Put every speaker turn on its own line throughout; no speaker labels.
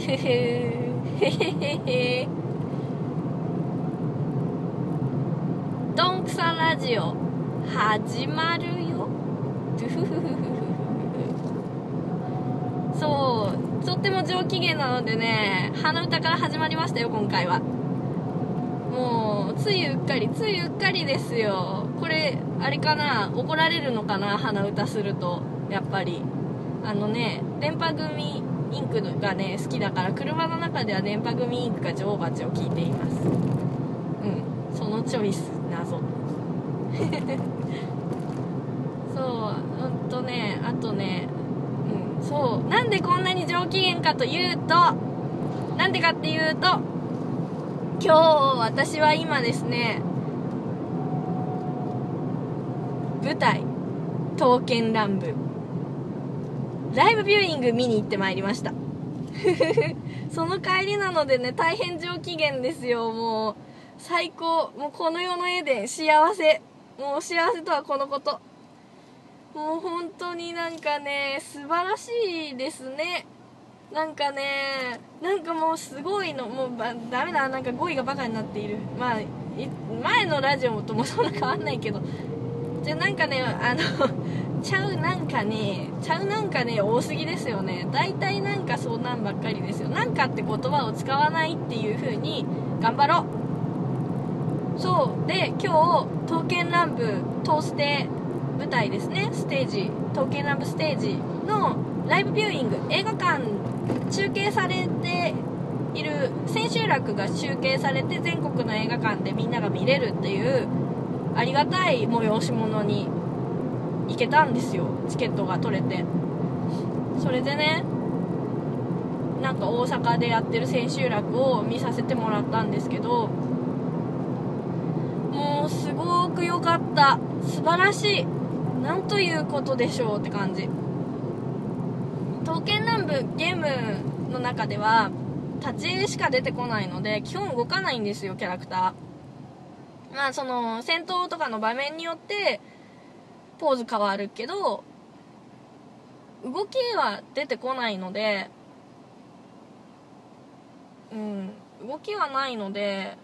へへへへへどんくさラジオ始まるよトゥフフフフフそうとっても上機嫌なのでね鼻歌から始まりましたよ今回は。もうついうっかりついうっかりですよ。これあれかな怒られるのかな鼻歌するとやっぱり。あのね電波組インクがね好きだから車の中では電波組インクが女王蜂を聞いています。うんそのチョイス謎 そううんとねあとねなんでこんなに上機嫌かというとなんでかっていうと今日私は今ですね舞台「刀剣乱舞」ライブビューイング見に行ってまいりました。その帰りなのでね大変上機嫌ですよ。もう最高。もうこの世の絵で幸せ。もう幸せとはこのこと。もう本当になんかね素晴らしいですね。なんかねなんかもうすごいの。もうばダメだなんか語彙がバカになっている。まあ前のラジオもともそんな変わんないけど。じゃあなんかねあのちゃうなんかねちゃうなんかね多すぎですよね。大体なんかそんなんばっかりですよ。なんかって言葉を使わないっていう風に頑張ろう。そう。で今日「刀剣乱舞トーステ」舞台ですね。ステージ「刀剣乱舞ステージ」のライブビューイング映画館中継されている千秋楽が集計されて全国の映画館でみんなが見れるっていうありがたい催し物に行けたんですよ。チケットが取れて。それでねなんか大阪でやってる千秋楽を見させてもらったんですけどもうすごく良かった。素晴らしい。なんということでしょうって感じ。刀剣乱舞ゲームの中では立ち絵しか出てこないので基本動かないんですよキャラクター。まあその戦闘とかの場面によってポーズ変わるけど動きは出てこないのでうん動きはないので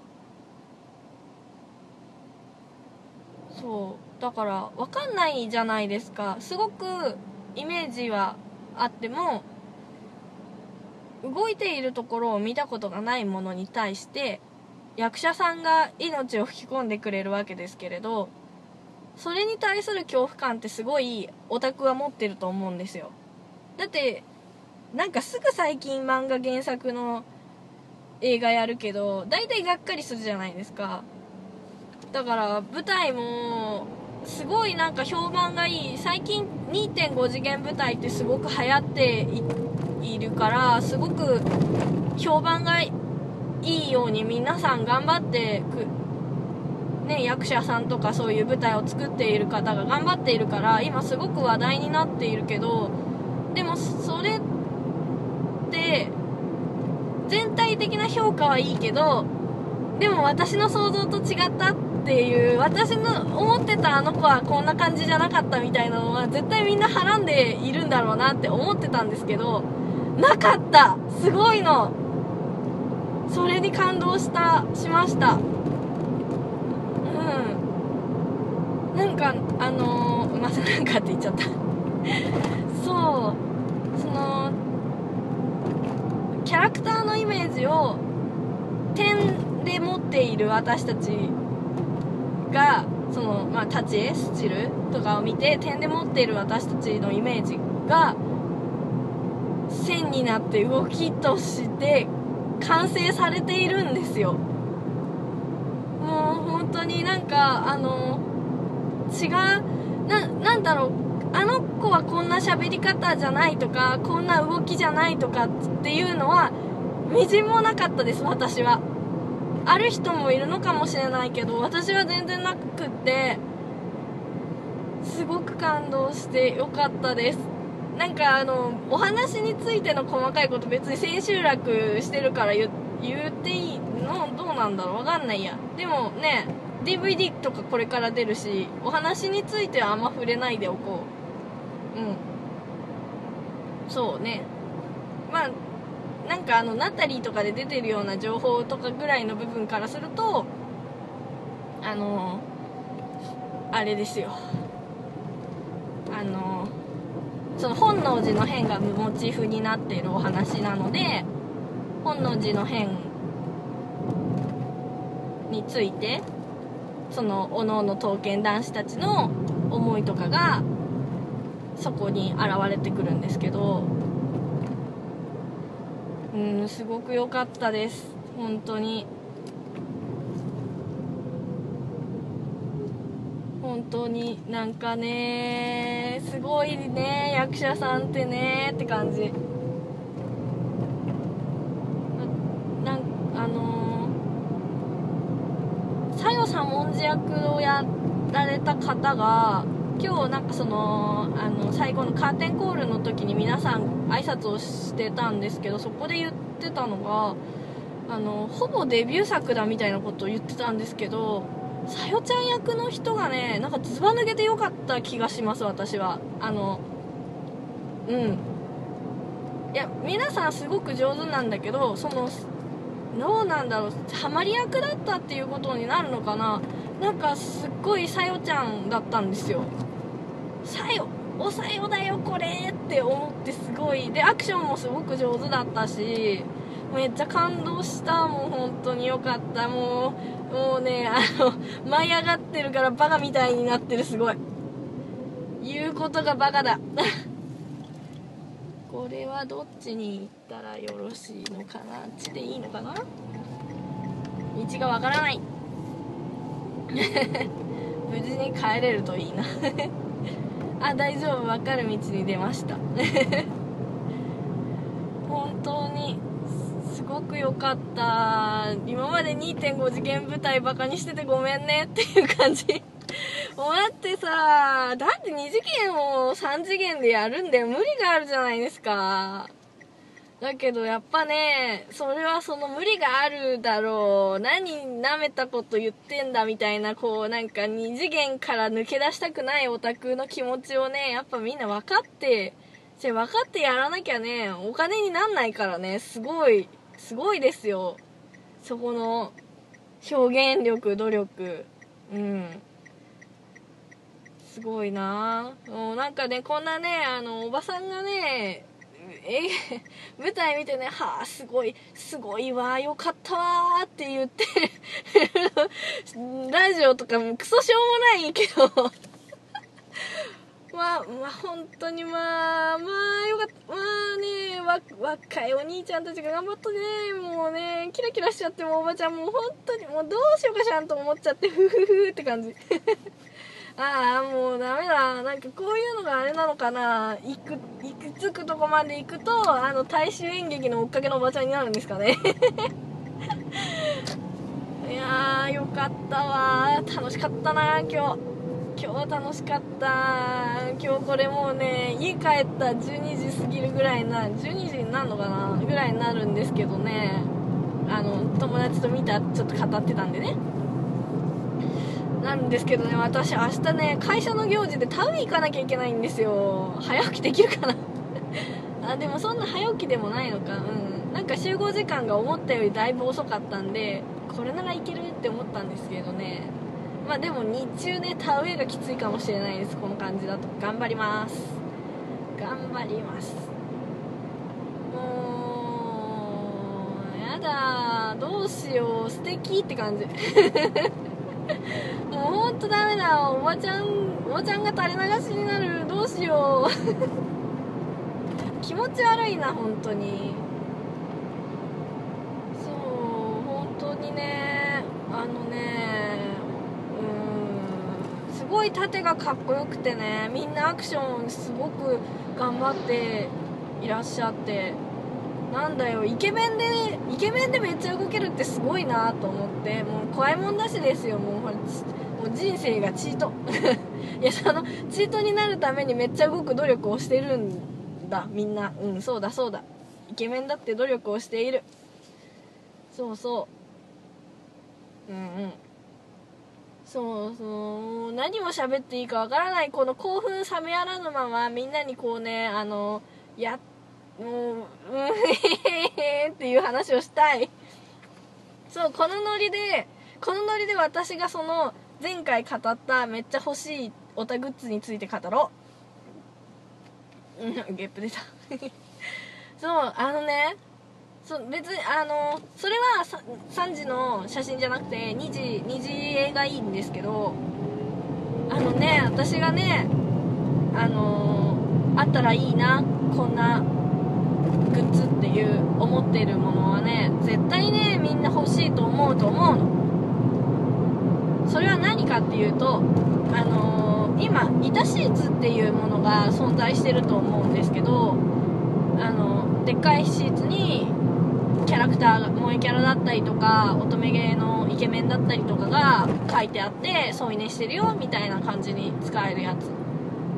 そう。だから分かんないじゃないですか。すごくイメージはあっても動いているところを見たことがないものに対して役者さんが命を吹き込んでくれるわけですけれどそれに対する恐怖感ってすごいオタクは持ってると思うんですよ。だってなんかすぐ最近漫画原作の映画やるけど大体がっかりするじゃないですか。だから舞台もすごいなんか評判がいい。最近2.5次元舞台ってすごく流行っているからすごく評判がいいように皆さん頑張ってくね、役者さんとかそういう舞台を作っている方が頑張っているから今すごく話題になっているけどでもそれって全体的な評価はいいけどでも私の想像と違ったていう私の思ってたあの子はこんな感じじゃなかったみたいなのは絶対みんなはらんでいるんだろうなって思ってたんですけどなかった。すごいの。それに感動したしました。うん。なんかあのー、またなんかって言っちゃった。そう。そのキャラクターのイメージを点で持っている私たちがその、まあ、立ち絵スチルとかを見て点で持っている私たちのイメージが線になって動きとして完成されているんですよ。もう本当になんかあの違うななんだろうあの子はこんな喋り方じゃないとかこんな動きじゃないとかっていうのはみじんもなかったです私は。ある人もいるのかもしれないけど私は全然なくってすごく感動してよかったです。なんかあのお話についての細かいこと別に千秋楽してるから言言っていいの？どうなんだろう？わかんないや。でもね DVD とかこれから出るしお話についてはあんま触れないでおこう。うん。そうね。まあなんかあのナタリーとかで出てるような情報とかぐらいの部分からするとあのあれですよ。あのその本能寺の変がモチーフになっているお話なので本能寺の変についてそのおのおの刀剣男子たちの思いとかがそこに現れてくるんですけどうんすごく良かったです。本当に。本当になんかねすごいね役者さんってねって感じ。なんあのー、さよ左文字役をやられた方が今日なんかそのあの最後のカーテンコールの時に皆さん挨拶をしてたんですけどそこで言ってたのがあのほぼデビュー作だみたいなことを言ってたんですけどさよちゃん役の人がねなんかずば抜けてよかった気がします私は。あのうん。いや皆さんすごく上手なんだけどそのどうなんだろうハマり役だったっていうことになるのかな。なんかすっごいさよちゃんだったんですよ。さよおさよだよこれって思ってすごい。でアクションもすごく上手だったしめっちゃ感動した。もう本当によかった。もうもうねあの舞い上がってるからバカみたいになってるすごい。言うことがバカだ。これはどっちに行ったらよろしいのかな。あっちでいいのかな。道がわからない。無事に帰れるといいな。あ大丈夫分かる道に出ました。本当にすごく良かった。今まで2.5次元舞台バカにしててごめんねっていう感じ。もうだってさだって2次元を3次元でやるんだよ無理があるじゃないですか。だけどやっぱね、それはその無理があるだろう。何舐めたこと言ってんだみたいな、こうなんか2次元から抜け出したくないオタクの気持ちをね、やっぱみんな分かって、じゃ分かってやらなきゃね、お金になんないからね、すごい、すごいですよ。そこの表現力、努力。うん。すごいなもうなんかね、こんなね、あの、おばさんがね、え舞台見てね、はあ、すごい、すごいわ、よかったわって言って ラジオとかもクソしょうもないけど まあ、まあ、本当にまあ、まあ、よかった。まあね、わ、若いお兄ちゃんたちが頑張ったね。もうね、キラキラしちゃって、もうおばちゃんもう本当に、もうどうしようかしらんと思っちゃって、ふふふって感じ。ああもうダメだ。なんかこういうのがあれなのかな。行く行くつくとこまで行くとあの大衆演劇の追っかけのおばちゃんになるんですかね。いやーよかったわ。楽しかったな。今日今日は楽しかった。今日これもうね家帰った12時過ぎるぐらいな12時になるのかな。ぐらいになるんですけどね。あの友達と見たちょっと語ってたんでね。なんですけどね私明日ね会社の行事で田植え行かなきゃいけないんですよ。早起きできるかな？あでもそんな早起きでもないのか。うん。なんか集合時間が思ったよりだいぶ遅かったんでこれならいけるって思ったんですけどね。まあでも日中ね田植えがきついかもしれないです。この感じだと。頑張ります。頑張ります。もうやだどうしよう。素敵って感じ。もうほんとダメだおばちゃんおばちゃんが垂れ流しになる。どうしよう。気持ち悪いな本当に。そう本当にね。あのねうん。すごい盾がかっこよくてねみんなアクションすごく頑張っていらっしゃって。なんだよイケメンでイケメンでめっちゃ動けるってすごいなと思って。もう怖いもんだしですよもうもう人生がチート。いやそのチートになるためにめっちゃ動く努力をしてるんだ。みんな。うんそうだそうだ。イケメンだって努力をしている。そうそう。うんうん。そうそう。何を喋っていいかわからない。この興奮冷めやらぬままみんなにこうねあのやもううんへへっていう話をしたい。そうこのノリでこのノリで私がその前回語っためっちゃ欲しいオタグッズについて語ろう。ゲップ出た。そうあのねそ別にあのそれは3時の写真じゃなくて2時2時映がいいんですけどあのね私がねあのあったらいいなこんなグッズっていう思ってるものはね絶対ねみんな欲しいと思うと思うの。それは何かっていうとあのー、今イタシーツっていうものが存在してると思うんですけどあのでっかいシーツにキャラクターが萌えキャラだったりとか乙女芸のイケメンだったりとかが書いてあって添い寝してるよみたいな感じに使えるやつ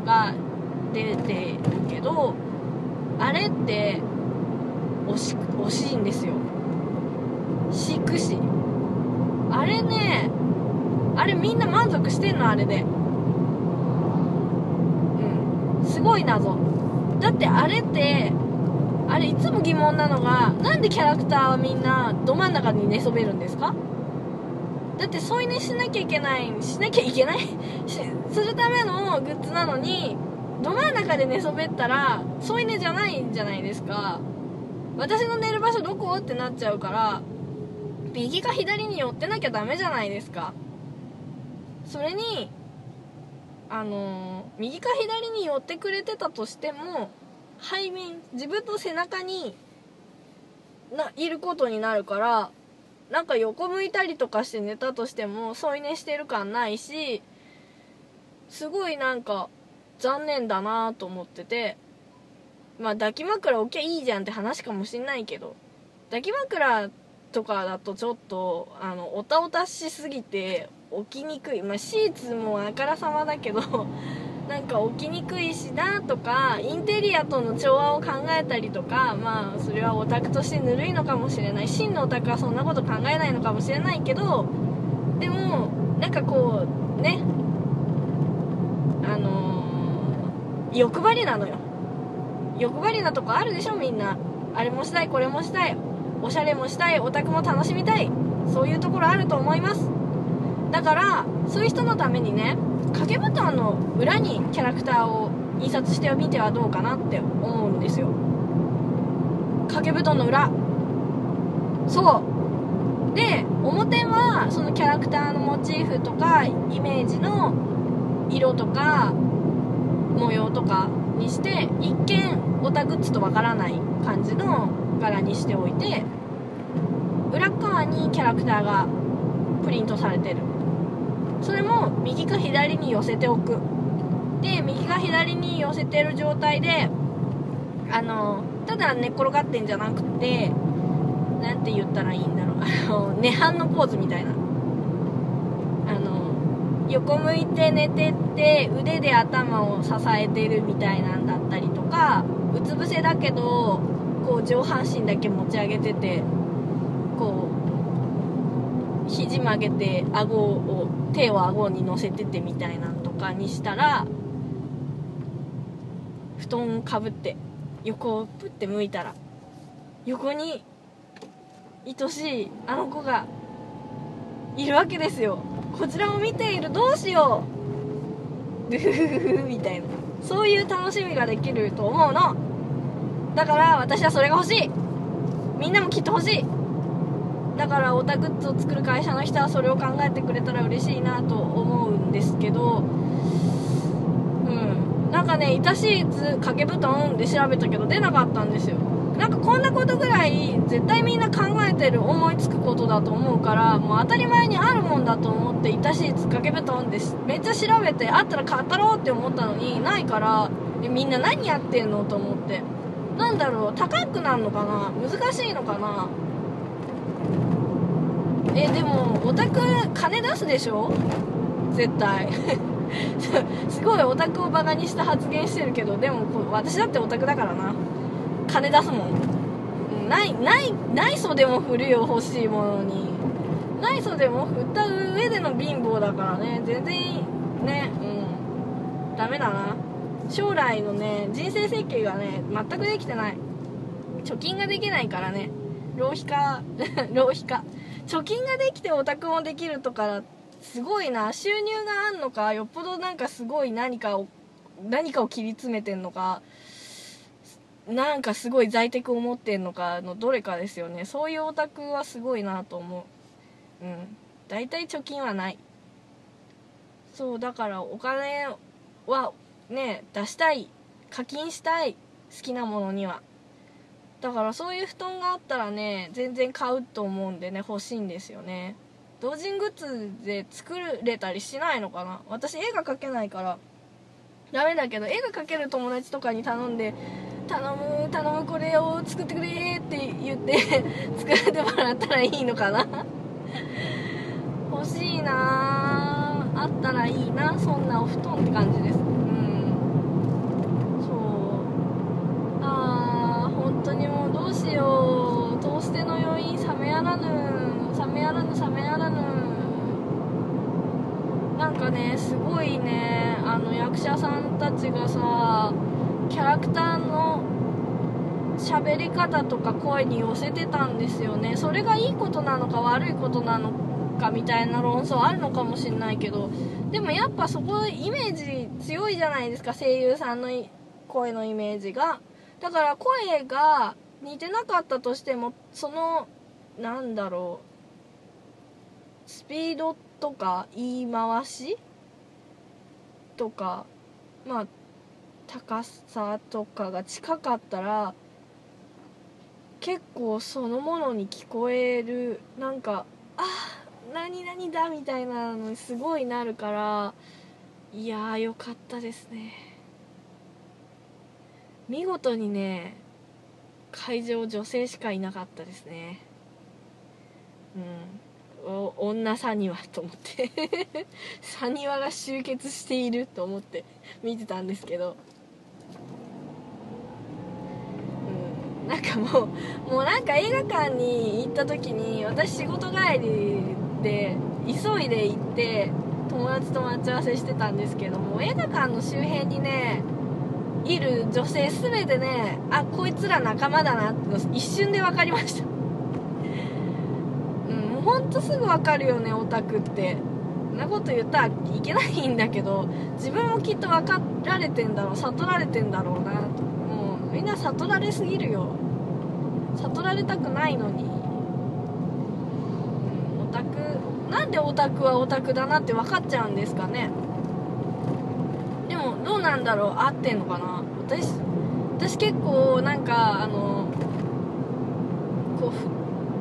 が出てるけどあれって惜し惜しいんですよ。飼育士あれねあれみんな満足してんのあれで。うん。すごい謎。だってあれってあれいつも疑問なのがなんでキャラクターはみんなど真ん中に寝そべるんですか？だって添い寝しなきゃいけないしなきゃいけない？するためのグッズなのにど真ん中で寝そべったら添い寝じゃないんじゃないですか。私の寝る場所どこ？ってなっちゃうから右か左に寄ってなきゃダメじゃないですか。それにあのー、右か左に寄ってくれてたとしても背面自分の背中にないることになるからなんか横向いたりとかして寝たとしても添い寝してる感ないしすごいなんか残念だなと思っててまあ抱き枕置きゃいいじゃんって話かもしんないけど抱き枕とかだとちょっとあのおたおたしすぎて起きにくい。まあシーツもあからさまだけど なんか起きにくいしなとかインテリアとの調和を考えたりとかまあそれはオタクとしてぬるいのかもしれない。真のオタクはそんなこと考えないのかもしれないけどでもなんかこうねあのー、欲張りなのよ。欲張りなとこあるでしょみんな。あれもしたいこれもしたいおしゃれもしたいオタクも楽しみたい。そういうところあると思います。だからそういう人のためにね掛け布団の裏にキャラクターを印刷してみてはどうかなって思うんですよ。掛け布団の裏。そう。で表はそのキャラクターのモチーフとかイメージの色とか模様とかにして一見オタグッズとわからない感じの柄にしておいて裏側にキャラクターがプリントされてる。それも右か左に寄せておく。で右か左に寄せてる状態であのただ寝っ転がってんじゃなくて何て言ったらいいんだろう。あの涅槃のポーズみたいな。あの横向いて寝てって腕で頭を支えてるみたいなんだったりとかうつ伏せだけどこう上半身だけ持ち上げててこう肘曲げて顎を手を顎に乗せててみたいなんとかにしたら布団をかぶって横をプッて向いたら横に愛しいあの子がいるわけですよ。こちらを見ているどうしよう。ルフフフみたいな。そういう楽しみができると思うの。だから私はそれが欲しい。みんなもきっと欲しい。だからオタグッズを作る会社の人はそれを考えてくれたら嬉しいなと思うんですけどうん。なんかね「いたシーツ掛け布団」で調べたけど出なかったんですよ。なんかこんなことぐらい絶対みんな考えてる思いつくことだと思うからもう当たり前にあるもんだと思って「いたシーツ掛け布団」でめっちゃ調べてあったら買ったろうって思ったのにないからみんな何やってんのと思って。なんだろう高くなるのかな？難しいのかな？えでもオタク金出すでしょ？絶対。すごいオタクをバカにした発言してるけどでも私だってオタクだからな。金出すもん。ないないない袖も振るよ欲しいものに。ない袖も振った上での貧乏だからね。全然いい。ね。うん。ダメだな。将来のね人生設計がね全くできてない。貯金ができないからね。浪費家。浪費家。貯金ができてオタクもできるとかすごいな。収入があんのかよっぽどなんかすごい何かを何かを切り詰めてんのかなんかすごい在宅を持ってんのかのどれかですよね。そういうオタクはすごいなと思う。うん。大体貯金はない。そうだからお金はね出したい。課金したい。好きなものには。だからそういう布団があったらね全然買うと思うんでね欲しいんですよね。同人グッズで作れたりしないのかな。私絵が描けないからダメだけど絵が描ける友達とかに頼んで頼む頼むこれを作ってくれって言って 作ってもらったらいいのかな。欲しいなあったらいいなそんなお布団って感じです。どうしよトーステの余韻冷めやらぬ。冷めやらぬ冷めやらぬ。なんかねすごいね。あの役者さんたちがさキャラクターの喋り方とか声に寄せてたんですよね。それがいいことなのか悪いことなのかみたいな論争あるのかもしんないけど。でもやっぱそこイメージ強いじゃないですか。声優さんの声のイメージが。だから声が似てなかったとしてもそのなんだろうスピードとか言い回しとかまあ高さとかが近かったら結構そのものに聞こえるなんかあ何々だみたいなのにすごいなるからいやーよかったですね。見事にね会場女性しかいなかったですね。うん。お女サニワと思って。サニワが集結していると思って見てたんですけど。うん。なんかもうもうなんか映画館に行った時に私仕事帰りで急いで行って友達と待ち合わせしてたんですけども映画館の周辺にねいる女性全てねあこいつら仲間だなって一瞬で分かりました。うんもうほんとすぐ分かるよねオタクって。そんなこと言ったらいけないんだけど自分もきっと分かられてんだろう悟られてんだろうな。もうみんな悟られすぎるよ。悟られたくないのに、うん、オタクなんでオタクはオタクだなって分かっちゃうんですかね。どうなんだろう合ってんのかな？私私結構なんかあのこ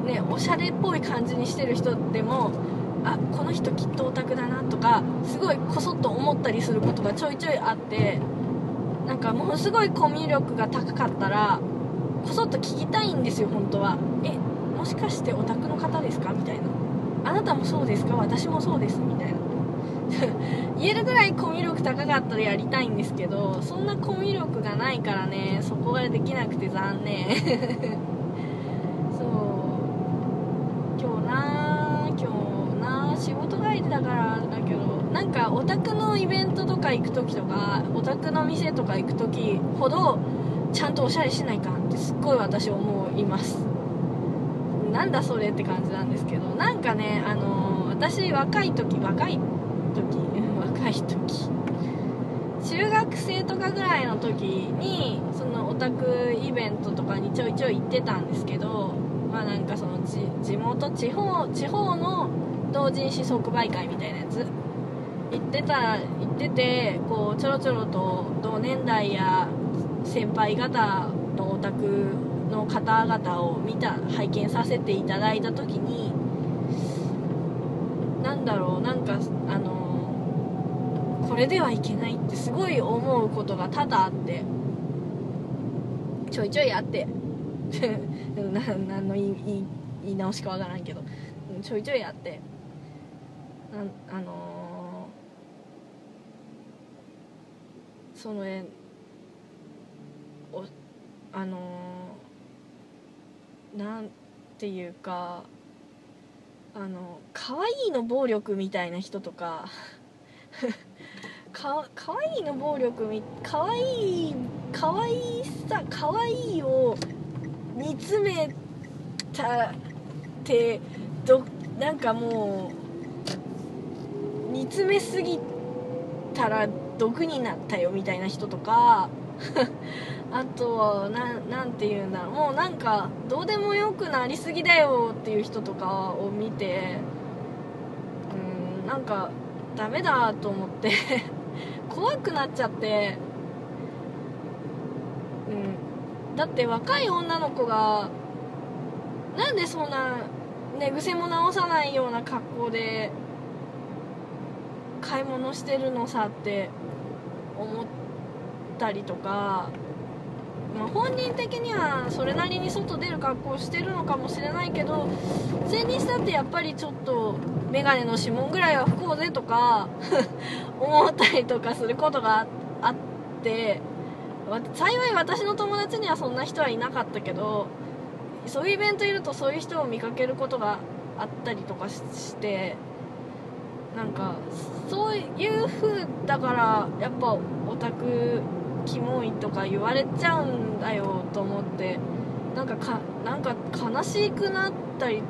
うねおしゃれっぽい感じにしてる人でもあこの人きっとオタクだなとかすごいこそっと思ったりすることがちょいちょいあってなんかものすごいコミュ力が高かったらこそっと聞きたいんですよ本当は。えもしかしてオタクの方ですか？みたいな。あなたもそうですか？私もそうです。みたいな。言えるぐらいコミュ力高かったらやりたいんですけどそんなコミュ力がないからねそこができなくて残念。そう。今日な今日な仕事帰りだからだけどなんかオタクのイベントとか行く時とかオタクの店とか行く時ほどちゃんとおしゃれしないかってすっごい私思います。なんだそれって感じなんですけどなんかねあの私若い時若い時い時。中学生とかぐらいの時にそのオタクイベントとかにちょいちょい行ってたんですけどまあなんかその地元地方地方の同人誌即売会みたいなやつ。行ってた行っててこうちょろちょろと同年代や先輩方のオタクの方々を見た拝見させていただいた時に何だろうなんかあのこれではいけないってすごい思うことが多々あって。ちょいちょいあって。何の言い言い直しかわからんけど。ちょいちょいあって。あのそのえおあのーなんていうかあの可愛いの暴力みたいな人とか。か可愛いの暴力み可愛い可愛いさ可愛いいを煮詰めたってどなんかもう煮詰めすぎたら毒になったよみたいな人とか。あとはななんて言うんだろう。もうなんかどうでもよくなりすぎだよっていう人とかを見てうんなんかダメだと思って。怖くなっちゃって。うん。だって若い女の子がなんでそんな寝癖も直さないような格好で買い物してるのさって思ったりとか、まあ、本人的にはそれなりに外出る格好をしてるのかもしれないけどそれにしたってやっぱりちょっと眼鏡の指紋ぐらいは拭こうぜとか 思ったりとかすることがあって幸い私の友達にはそんな人はいなかったけどそういうイベントいるとそういう人を見かけることがあったりとかしてなんかそういう風だからやっぱオタクキモいとか言われちゃうんだよと思ってなんかかなんか悲しくなったり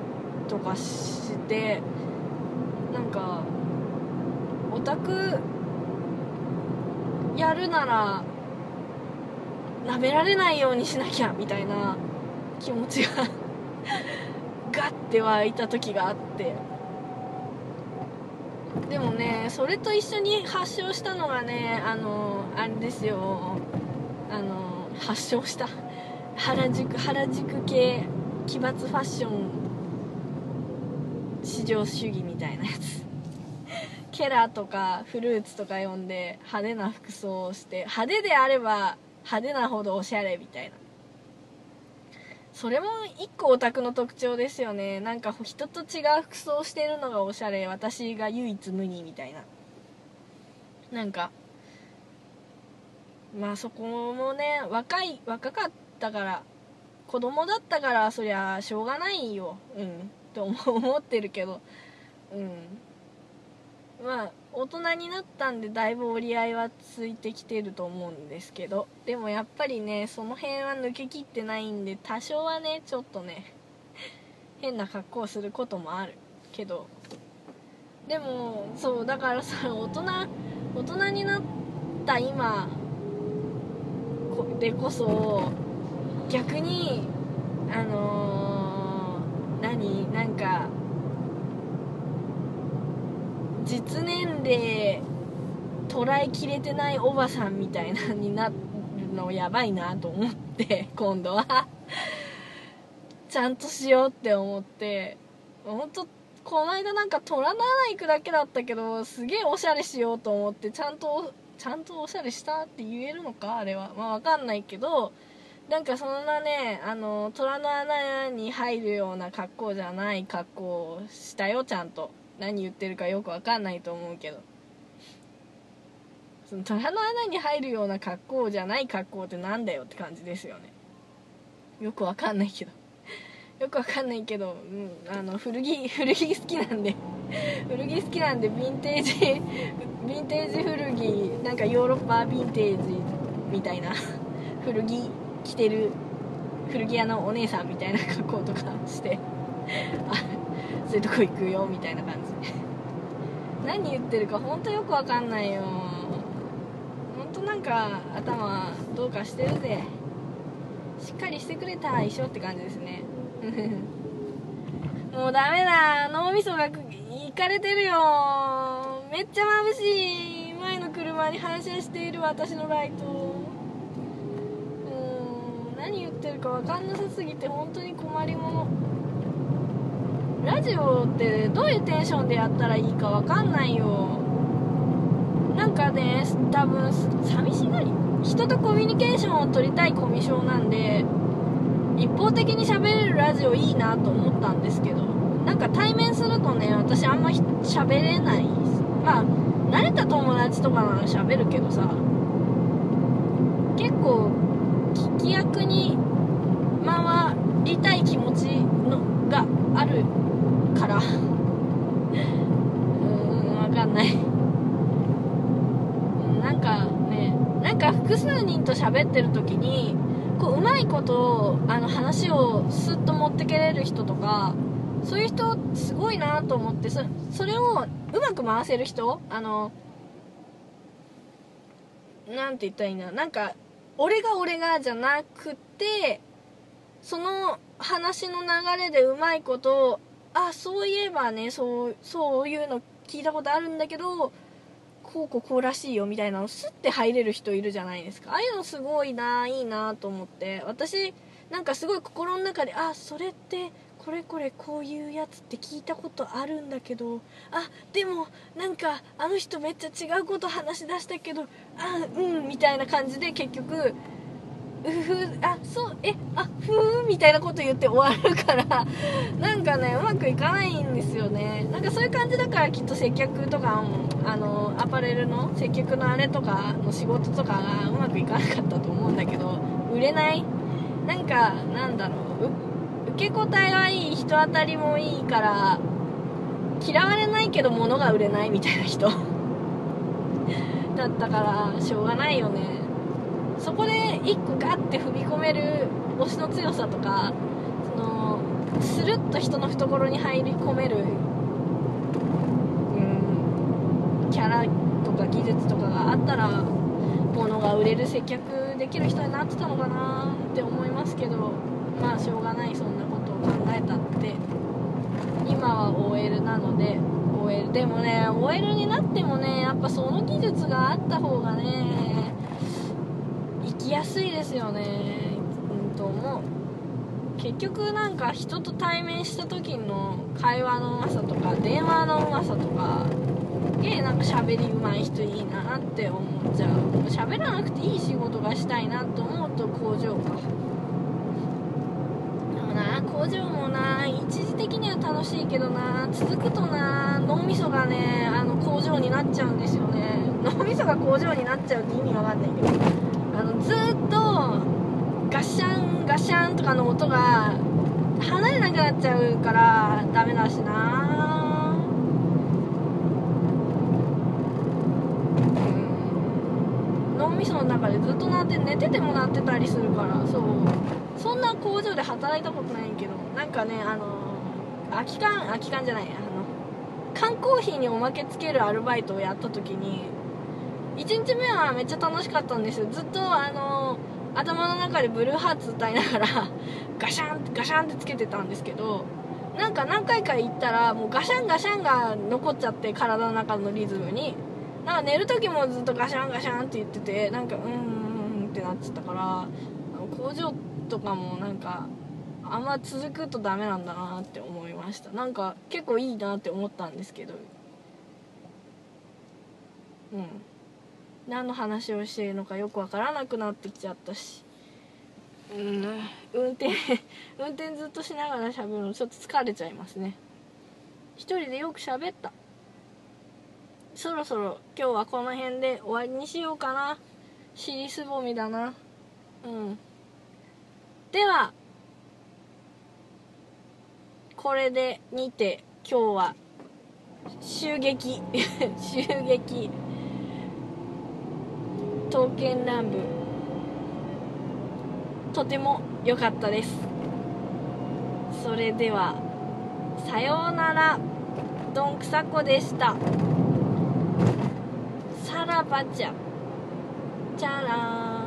とかしてなんかオタクやるなら舐められないようにしなきゃみたいな気持ちが ガッて湧いた時があって。でもねそれと一緒に発症したのがねあのあれですよ。あの発症した。原宿原宿系奇抜ファッション。至上主義みたいなやつ。ケラとかフルーツとか呼んで派手な服装をして派手であれば派手なほどおしゃれみたいな。それも一個オタクの特徴ですよね。なんか人と違う服装してるのがおしゃれ。私が唯一無二みたいな。なんかまあそこもね若い若かったから子供だったからそりゃしょうがないよ。うん。と思ってるけど。うん。まあ大人になったんでだいぶ折り合いはついてきてると思うんですけどでもやっぱりねその辺は抜けきってないんで多少はねちょっとね 変な格好をすることもあるけど。でもそうだからさ大人大人になった今でこそ逆にあのー、何なんか実年齢捉えきれてないおばさんみたいなになるのやばいなと思って 今度は。ちゃんとしようって思って。本当この間なんか虎の穴行くだけだったけどすげえおしゃれしようと思ってちゃんとちゃんとおしゃれしたって言えるのかあれは。まあわかんないけどなんかそんなねあの虎の穴に入るような格好じゃない格好をしたよちゃんと。何言ってるかよくわかんないと思うけど。その虎の穴に入るような格好じゃない格好ってなんだよって感じですよね。よくわかんないけど。よくわかんないけど、うん、あの古着 古着好きなんで。古着好きなんでヴィンテージヴィンテージ古着なんかヨーロッパヴィンテージみたいな。古着着てる古着屋のお姉さんみたいな格好とかして。あそういとこ行くよみたいな感じ。何言ってるか本当よくわかんないよ。本当なんか頭どうかしてるぜ。しっかりしてくれた一緒って感じですね。もうダメだ。脳みそがいかれてるよ。めっちゃ眩しい。前の車に反射している私のライト。うん何言ってるか分かんなさすぎて本当に困りもの。ラジオってどういうテンションでやったらいいか分かんないよ。なんかね多分寂しがり。人とコミュニケーションを取りたいコミュ障なんで一方的に喋れるラジオいいなと思ったんですけどなんか対面するとね私あんま喋れないまあ慣れた友達とかなら喋るけどさ結構聞き役に回りたい気持ちのがあるから。うんわかんない。なんかねなんか複数人と喋ってる時にこううまいことあの話をスッと持ってけれる人とかそういう人すごいなと思ってそれをうまく回せる人あのなんて言ったらいいんだなんか俺が俺がじゃなくてその話の流れでうまいことあそういえばねそうそういうの聞いたことあるんだけどこうこうこうらしいよみたいなのスッて入れる人いるじゃないですか。ああいうのすごいないいなと思って。私なんかすごい心の中であそれってこれこれこういうやつって聞いたことあるんだけどあでもなんかあの人めっちゃ違うこと話し出したけどあうんみたいな感じで結局ふあそうえあふーみたいなこと言って終わるから なんかねうまくいかないんですよね。なんかそういう感じだからきっと接客とかあのアパレルの接客のあれとかの仕事とかがうまくいかなかったと思うんだけど売れない？なんかなんだろう。受け答えはいい人当たりもいいから嫌われないけど物が売れないみたいな人。だったからしょうがないよね。そこで一個ガッて踏み込める推しの強さとかそのスルッと人の懐に入り込める、うん、キャラとか技術とかがあったら物が売れる接客できる人になってたのかなって思いますけどまあしょうがないそんなことを考えたって今は OL なので OL でもね OL になってもねやっぱその技術があった方がねきやすいですよね。うんと思う結局なんか人と対面した時の会話のうまさとか電話のうまさとかげなんか喋りうまい人いいなって思っちゃう。喋らなくていい仕事がしたいなと思うと工場か。でもな工場もな一時的には楽しいけどな続くとな脳みそがねあの工場になっちゃうんですよね。脳みそが工場になっちゃうって意味わかんないけど。ずっとガシャンガシャンとかの音が離れなくなっちゃうからダメだしな。うん。脳みその中でずっと鳴って寝てても鳴ってたりするからそう。そんな工場で働いたことないけどなんかねあの空き缶空き缶じゃないあの缶コーヒーにおまけつけるアルバイトをやった時に1日目はめっちゃ楽しかったんですよ。ずっとあの頭の中でブルーハーツ歌いながら ガシャンガシャンってつけてたんですけどなんか何回か行ったらもうガシャンガシャンが残っちゃって体の中のリズムに。なんか寝る時もずっとガシャンガシャンって言っててなんかうーんってなっちゃったから工場とかもなんかあんま続くとダメなんだなって思いました。なんか結構いいなって思ったんですけど。うん。何の話をしているのかよくわからなくなってきちゃったし。うん運転 運転ずっとしながら喋るのちょっと疲れちゃいますね。一人でよく喋った。そろそろ今日はこの辺で終わりにしようかな。尻すぼみだな。うん。ではこれでにて今日は襲撃。襲撃刀剣乱舞。とても良かったです。それではさようなら。どんくさこでした。さらばちゃじゃらーン。